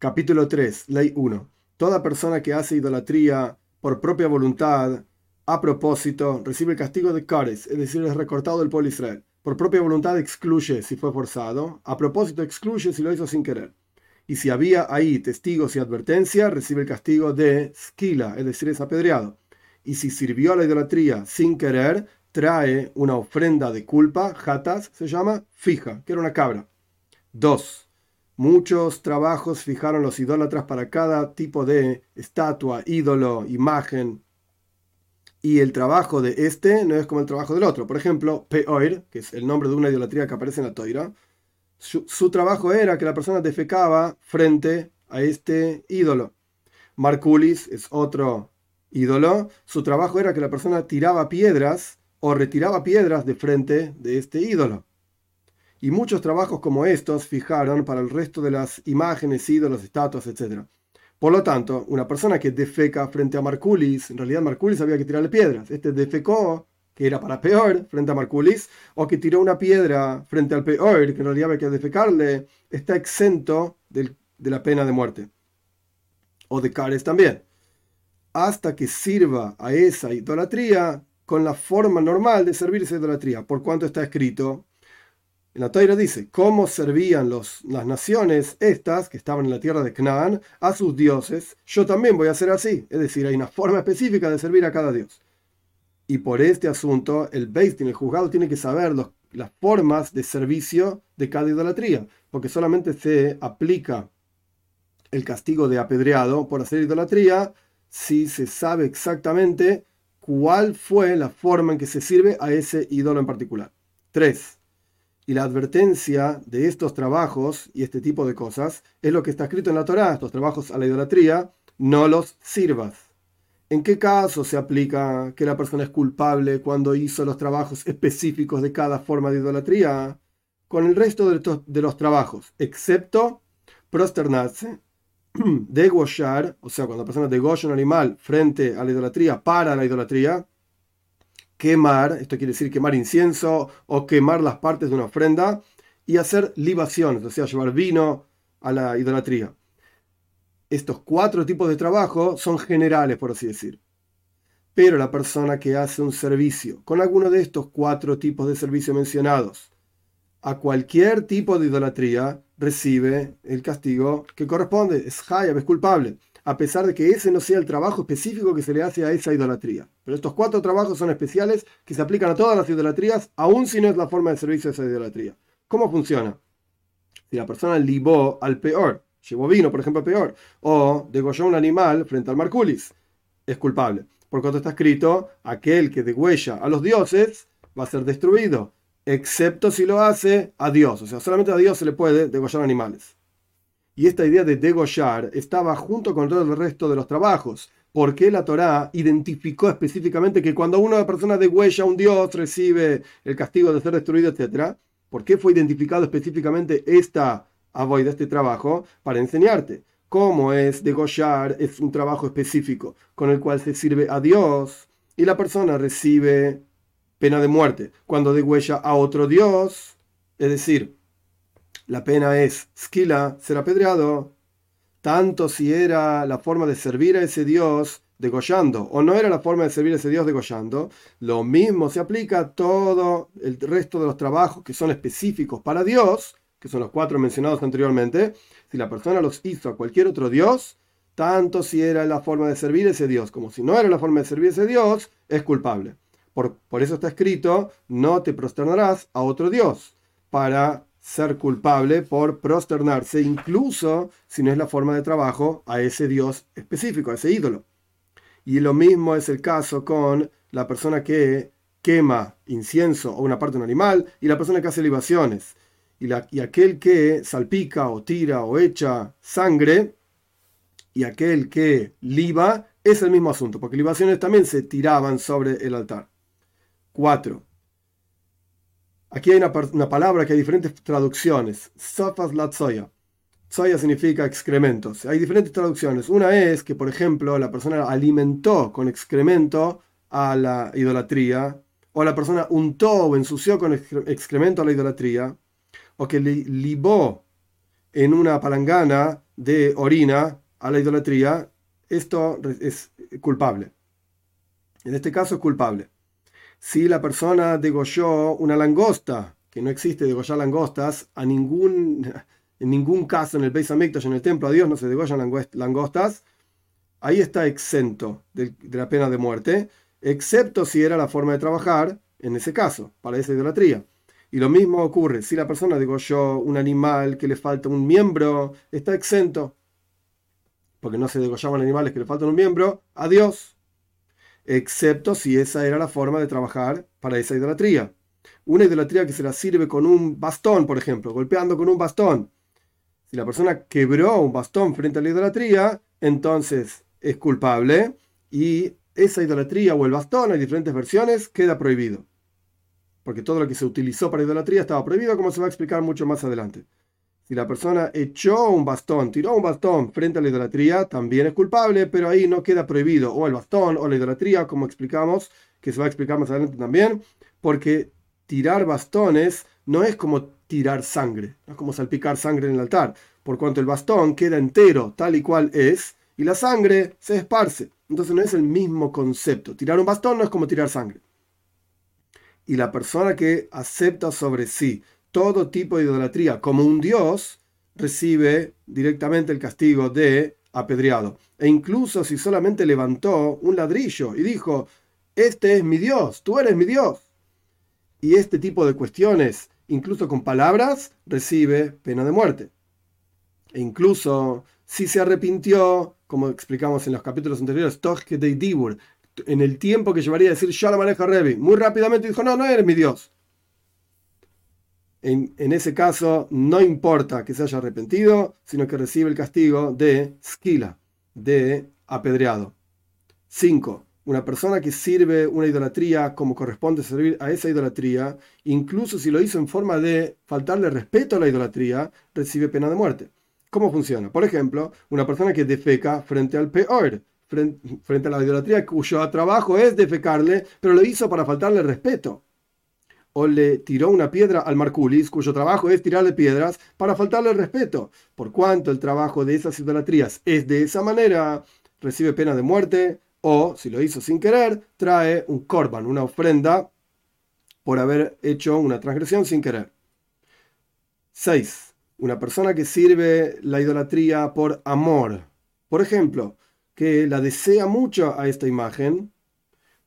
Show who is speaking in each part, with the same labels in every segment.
Speaker 1: Capítulo 3, Ley 1. Toda persona que hace idolatría por propia voluntad, a propósito, recibe el castigo de Kares, es decir, es recortado del pueblo Israel. Por propia voluntad excluye si fue forzado, a propósito excluye si lo hizo sin querer. Y si había ahí testigos y advertencia, recibe el castigo de skila, es decir, es apedreado. Y si sirvió a la idolatría sin querer, trae una ofrenda de culpa, jatas se llama, fija, que era una cabra. 2. Muchos trabajos fijaron los idólatras para cada tipo de estatua, ídolo, imagen, y el trabajo de este no es como el trabajo del otro. Por ejemplo, Peoir, que es el nombre de una idolatría que aparece en la toira, su, trabajo era que la persona defecaba frente a este ídolo. Marculis es otro ídolo, su trabajo era que la persona tiraba piedras o retiraba piedras de frente de este ídolo. Y muchos trabajos como estos fijaron para el resto de las imágenes, ídolos, estatuas, etc. Por lo tanto, una persona que defeca frente a Marculis, en realidad Marculis había que tirarle piedras. Este defecó, que era para peor, frente a Marculis, o que tiró una piedra frente al peor, que en realidad había que defecarle, está exento de la pena de muerte. O de cares también. Hasta que sirva a esa idolatría con la forma normal de servir esa idolatría, por cuanto está escrito en la Toira dice, cómo servían las naciones estas que estaban en la tierra de Canaán a sus dioses, yo también voy a hacer así. Es decir, hay una forma específica de servir a cada dios. Y por este asunto, el Beistin, el juzgado, tiene que saber las formas de servicio de cada idolatría, porque solamente se aplica el castigo de apedreado por hacer idolatría si se sabe exactamente cuál fue la forma en que se sirve a ese ídolo en particular. 3. Y la advertencia de estos trabajos y este tipo de cosas es lo que está escrito en la Torá, estos trabajos a la idolatría, no los sirvas. ¿En qué caso se aplica que la persona es culpable cuando hizo los trabajos específicos de cada forma de idolatría? Con el resto de, los trabajos, excepto prosternarse, degollar, o sea, cuando la persona degolla un animal frente a la idolatría, para la idolatría, quemar, esto quiere decir quemar incienso o quemar las partes de una ofrenda y hacer libaciones, o sea, llevar vino a la idolatría. Estos cuatro tipos de trabajo son generales, por así decir. Pero la persona que hace un servicio con alguno de estos cuatro tipos de servicio mencionados a cualquier tipo de idolatría recibe el castigo que corresponde. Es hayab, es culpable a pesar de que ese no sea el trabajo específico que se le hace a esa idolatría. Pero estos cuatro trabajos son especiales que se aplican a todas las idolatrías, aun si no es la forma de servicio de esa idolatría. ¿Cómo funciona? Si la persona libó al peor, llevó vino, por ejemplo, peor, o degolló un animal frente al Marculis, es culpable. Por cuanto está escrito, aquel que degüella a los dioses va a ser destruido, excepto si lo hace a Dios. O sea, solamente a Dios se le puede degollar animales. Y esta idea de degollar estaba junto con todo el resto de los trabajos, porque la Torá identificó específicamente que cuando una persona degüella a un dios recibe el castigo de ser destruido, etc. ¿Por qué fue identificado específicamente esta avoid, este trabajo? Para enseñarte cómo es degollar, es un trabajo específico con el cual se sirve a Dios y la persona recibe pena de muerte cuando degüella a otro dios, es decir, la pena es skila, ser apedreado, tanto si era la forma de servir a ese Dios degollando o no era la forma de servir a ese Dios degollando, lo mismo se aplica a todo el resto de los trabajos que son específicos para Dios, que son los cuatro mencionados anteriormente, si la persona los hizo a cualquier otro Dios, tanto si era la forma de servir a ese Dios como si no era la forma de servir a ese Dios, es culpable. Por, por eso está escrito, no te prosternarás a otro Dios, para ser culpable por prosternarse, incluso si no es la forma de trabajo, a ese Dios específico, a ese ídolo. Y lo mismo es el caso con la persona que quema incienso o una parte de un animal y la persona que hace libaciones. Y, la, y aquel que salpica o tira o echa sangre y aquel que liba es el mismo asunto, porque libaciones también se tiraban sobre el altar. 4. Aquí hay una, palabra que hay diferentes traducciones. Sofas la tzoya. Tzoya significa excrementos. Hay diferentes traducciones. Una es que, por ejemplo, la persona alimentó con excremento a la idolatría, o la persona untó o ensució con excremento a la idolatría, o que libó en una palangana de orina a la idolatría, esto es culpable. En este caso es culpable. Si la persona degolló una langosta, que no existe degollar langostas, a ningún, en ningún caso en el Beis Hamikdash, en el templo a Dios, no se degollan langostas, ahí está exento de, de la pena de muerte, excepto si era la forma de trabajar, en ese caso, para esa idolatría. Y lo mismo ocurre si la persona degolló un animal que le falta un miembro, está exento, porque no se degollaban animales que le faltan un miembro, a Dios, excepto si esa era la forma de trabajar para esa idolatría. Una idolatría que se la sirve con un bastón, por ejemplo, golpeando con un bastón. Si la persona quebró un bastón frente a la idolatría, entonces es culpable y esa idolatría o el bastón, hay diferentes versiones, queda prohibido porque todo lo que se utilizó para idolatría estaba prohibido, como se va a explicar mucho más adelante. Si la persona echó un bastón, tiró un bastón frente a la idolatría, también es culpable, pero ahí no queda prohibido o el bastón o la idolatría, como explicamos, que se va a explicar más adelante también, porque tirar bastones no es como tirar sangre, no es como salpicar sangre en el altar, por cuanto el bastón queda entero tal y cual es, y la sangre se esparce. Entonces no es el mismo concepto. Tirar un bastón no es como tirar sangre y la persona que acepta sobre sí todo tipo de idolatría como un dios, recibe directamente el castigo de apedreado. E incluso si solamente levantó un ladrillo y dijo, este es mi Dios, tú eres mi Dios. Y este tipo de cuestiones, incluso con palabras, recibe pena de muerte. E incluso si se arrepintió, como explicamos en los capítulos anteriores, de Dibur, en el tiempo que llevaría a decir yo la manejo Revi, muy rápidamente dijo, no, no eres mi Dios. En, ese caso, no importa que se haya arrepentido, sino que recibe el castigo de skila, de apedreado. 5. Una persona que sirve una idolatría como corresponde servir a esa idolatría, incluso si lo hizo en forma de faltarle respeto a la idolatría, recibe pena de muerte. ¿Cómo funciona? Por ejemplo, una persona que defeca frente al peor, frente, a la idolatría cuyo trabajo es defecarle, pero lo hizo para faltarle respeto. O le tiró una piedra al Marculis, cuyo trabajo es tirarle piedras para faltarle respeto. Por cuanto el trabajo de esas idolatrías es de esa manera, recibe pena de muerte, o, si lo hizo sin querer, trae un korban, una ofrenda, por haber hecho una transgresión sin querer. 6. Una persona que sirve la idolatría por amor. Por ejemplo, que la desea mucho a esta imagen,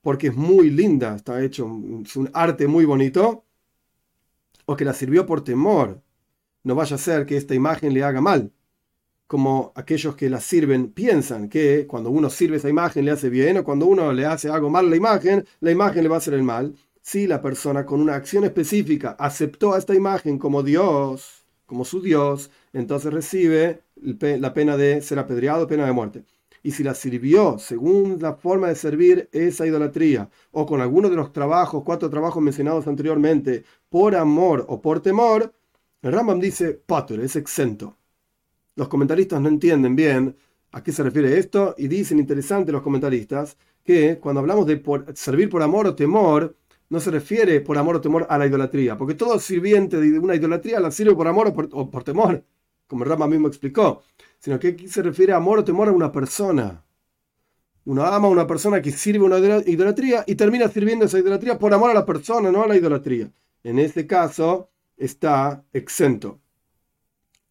Speaker 1: porque es muy linda, está hecho, es un arte muy bonito, o que la sirvió por temor, no vaya a ser que esta imagen le haga mal, como aquellos que la sirven piensan que cuando uno sirve esa imagen le hace bien, o cuando uno le hace algo mal la imagen, la imagen le va a hacer el mal. Si la persona con una acción específica aceptó a esta imagen como Dios, como su Dios, entonces recibe la pena de ser apedreado, pena de muerte y si la sirvió según la forma de servir esa idolatría, o con alguno de los trabajos, cuatro trabajos mencionados anteriormente, por amor o por temor, el Rambam dice, patur, es exento. Los comentaristas no entienden bien a qué se refiere esto y dicen interesante los comentaristas que cuando hablamos de servir por amor o temor, no se refiere por amor o temor a la idolatría, porque todo sirviente de una idolatría la sirve por amor o por, temor, como el Rambam mismo explicó sino que aquí se refiere a amor o temor a una persona. Uno ama a una persona que sirve una idolatría y termina sirviendo esa idolatría por amor a la persona, no a la idolatría. En este caso está exento.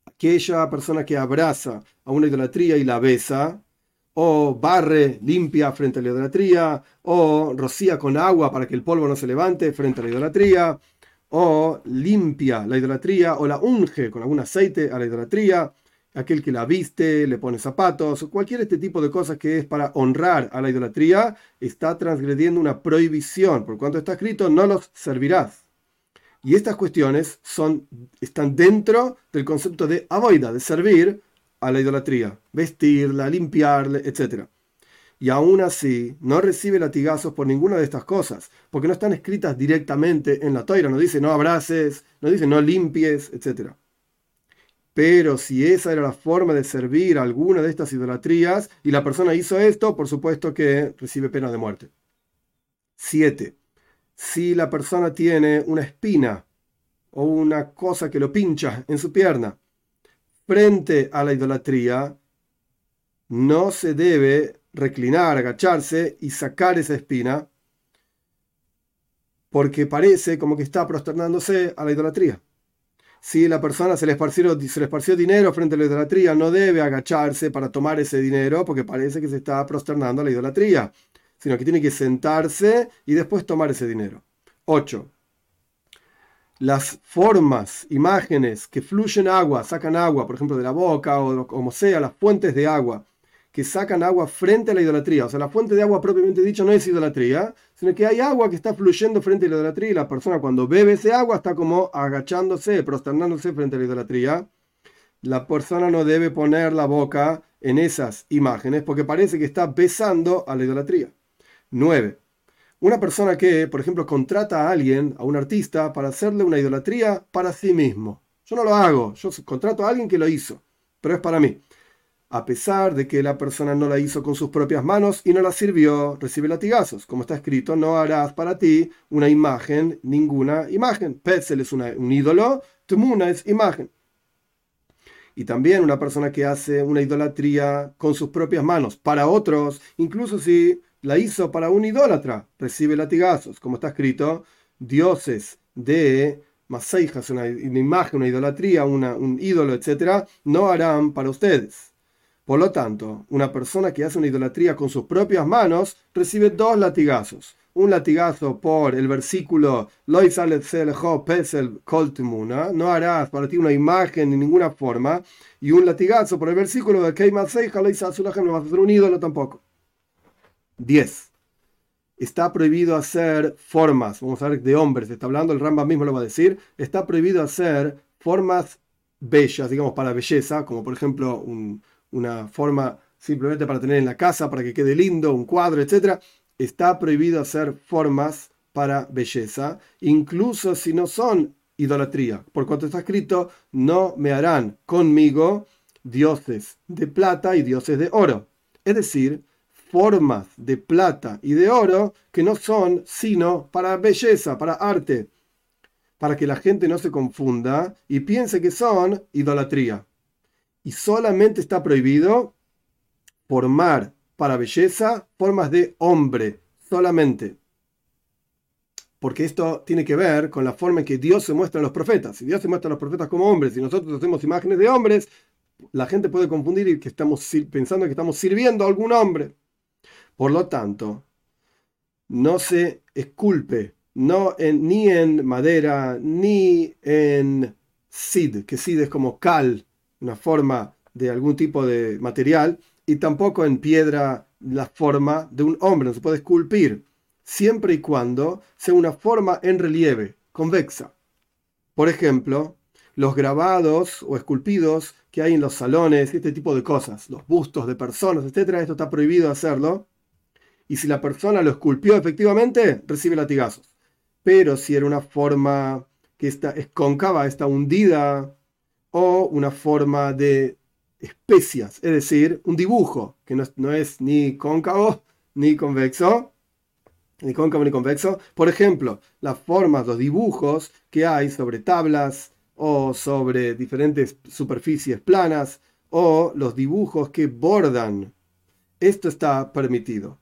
Speaker 1: Aquella persona que abraza a una idolatría y la besa, o barre, limpia frente a la idolatría, o rocía con agua para que el polvo no se levante frente a la idolatría, o limpia la idolatría, o la unge con algún aceite a la idolatría, aquel que la viste, le pone zapatos, cualquier este tipo de cosas que es para honrar a la idolatría, está transgrediendo una prohibición, por cuanto está escrito, no los servirás. Y estas cuestiones son, están dentro del concepto de avoida, de servir a la idolatría, vestirla, limpiarle, etc. Y aún así no recibe latigazos por ninguna de estas cosas, porque no están escritas directamente en la toira, no dice no abraces, no dice no limpies, etc. Pero si esa era la forma de servir a alguna de estas idolatrías y la persona hizo esto, por supuesto que recibe pena de muerte. 7. Si la persona tiene una espina o una cosa que lo pincha en su pierna frente a la idolatría, no se debe reclinar, agacharse y sacar esa espina, porque parece como que está prosternándose a la idolatría. Si la persona se le, esparció, se le esparció dinero frente a la idolatría, no debe agacharse para tomar ese dinero porque parece que se está prosternando a la idolatría, sino que tiene que sentarse y después tomar ese dinero. 8 las formas, imágenes que fluyen agua, sacan agua, por ejemplo, de la boca o como sea, las fuentes de agua que sacan agua frente a la idolatría. O sea, la fuente de agua propiamente dicho no es idolatría, sino que hay agua que está fluyendo frente a la idolatría y la persona cuando bebe ese agua está como agachándose, prosternándose frente a la idolatría. La persona no debe poner la boca en esas imágenes porque parece que está besando a la idolatría. 9. Una persona que, por ejemplo, contrata a alguien, a un artista, para hacerle una idolatría para sí mismo. Yo no lo hago, yo contrato a alguien que lo hizo, pero es para mí. A pesar de que la persona no la hizo con sus propias manos y no la sirvió, recibe latigazos. Como está escrito, no harás para ti una imagen, ninguna imagen. Petzel es un ídolo, Tumuna es imagen. Y también una persona que hace una idolatría con sus propias manos para otros, incluso si la hizo para un idólatra, recibe latigazos, como está escrito, dioses de Maseijas, una, una imagen, una idolatría, un ídolo, etc., no harán para ustedes. Por lo tanto, una persona que hace una idolatría con sus propias manos recibe dos latigazos. Un latigazo por el versículo no harás para ti una imagen de ninguna forma, y un latigazo por el versículo de no vas a hacer un ídolo tampoco. 10. Está prohibido hacer formas, vamos a ver de hombres, está hablando, el Rambam mismo lo va a decir, está prohibido hacer formas bellas, digamos, para belleza, como por ejemplo una forma simplemente para tener en la casa, para que quede lindo, un cuadro, etc. Está prohibido hacer formas para belleza, incluso si no son idolatría, por cuanto está escrito, no me harán conmigo dioses de plata y dioses de oro. Es decir, formas de plata y de oro que no son sino para belleza, para arte, para que la gente no se confunda y piense que son idolatría. Y solamente está prohibido formar para belleza formas de hombre, solamente. Porque esto tiene que ver con la forma en que Dios se muestra a los profetas. Si Dios se muestra a los profetas como hombres y nosotros hacemos imágenes de hombres, la gente puede confundir y que estamos pensando que estamos sirviendo a algún hombre. Por lo tanto, no se esculpe no ni en madera ni en sid, que sid es como cal, una forma de algún tipo de material, y tampoco en piedra la forma de un hombre, no se puede esculpir, siempre y cuando sea una forma en relieve, convexa. Por ejemplo, los grabados o esculpidos que hay en los salones, este tipo de cosas, los bustos de personas, etc., esto está prohibido hacerlo y si la persona lo esculpió efectivamente, recibe latigazos. Pero si era una forma que está, es cóncava, está hundida, o una forma de especias, es decir, un dibujo que no es, ni cóncavo ni convexo, ni cóncavo ni convexo. Por ejemplo, las formas, los dibujos que hay sobre tablas o sobre diferentes superficies planas o los dibujos que bordan. Esto está permitido.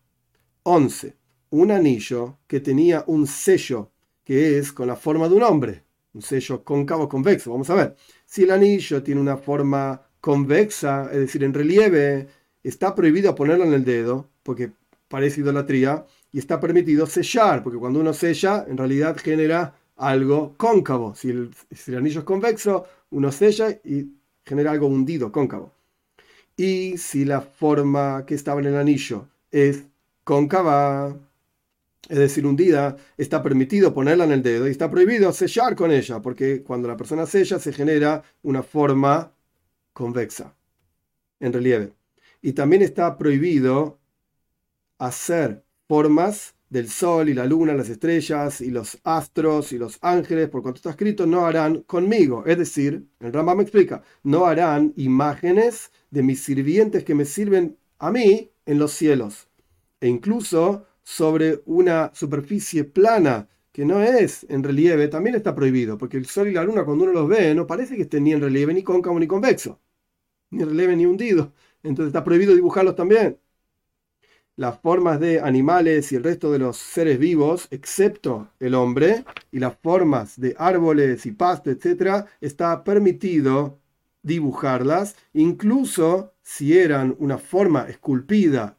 Speaker 1: 11. Un anillo que tenía un sello que es con la forma de un hombre, un sello cóncavo convexo. Vamos a ver. Si el anillo tiene una forma convexa, es decir, en relieve, está prohibido ponerlo en el dedo, porque parece idolatría, y está permitido sellar, porque cuando uno sella, en realidad genera algo cóncavo. Si el, anillo es convexo, uno sella y genera algo hundido, cóncavo. Y si la forma que estaba en el anillo es cóncava, es decir, hundida, está permitido ponerla en el dedo y está prohibido sellar con ella, porque cuando la persona sella se genera una forma convexa, en relieve. Y también está prohibido hacer formas del sol y la luna, las estrellas y los astros y los ángeles, por cuanto está escrito, no harán conmigo. Es decir, el Rambam me explica, no harán imágenes de mis sirvientes que me sirven a mí en los cielos e incluso sobre una superficie plana que no es en relieve, también está prohibido, porque el Sol y la Luna cuando uno los ve no parece que estén ni en relieve ni cóncavo ni convexo. ni relieve ni hundido. Entonces está prohibido dibujarlos también. Las formas de animales y el resto de los seres vivos, excepto el hombre, y las formas de árboles y pasto, etc., está permitido dibujarlas, incluso si eran una forma esculpida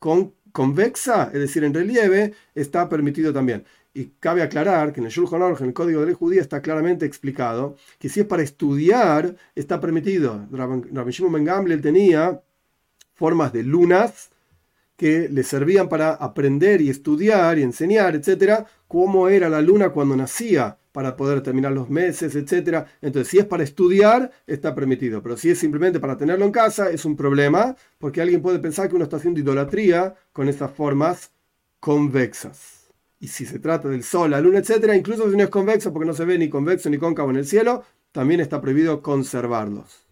Speaker 1: con, convexa, es decir, en relieve, está permitido también. Y cabe aclarar que en el Shulchan Aruch, en el Código de Ley Judía, está claramente explicado que si es para estudiar, está permitido. Rabbi Shimon Ben tenía formas de lunas que le servían para aprender y estudiar y enseñar, etcétera, cómo era la luna cuando nacía para poder terminar los meses, etcétera. Entonces, si es para estudiar, está permitido, pero si es simplemente para tenerlo en casa, es un problema, porque alguien puede pensar que uno está haciendo idolatría con estas formas convexas. Y si se trata del Sol, la Luna, etc., incluso si no es convexo porque no se ve ni convexo ni cóncavo en el cielo, también está prohibido conservarlos.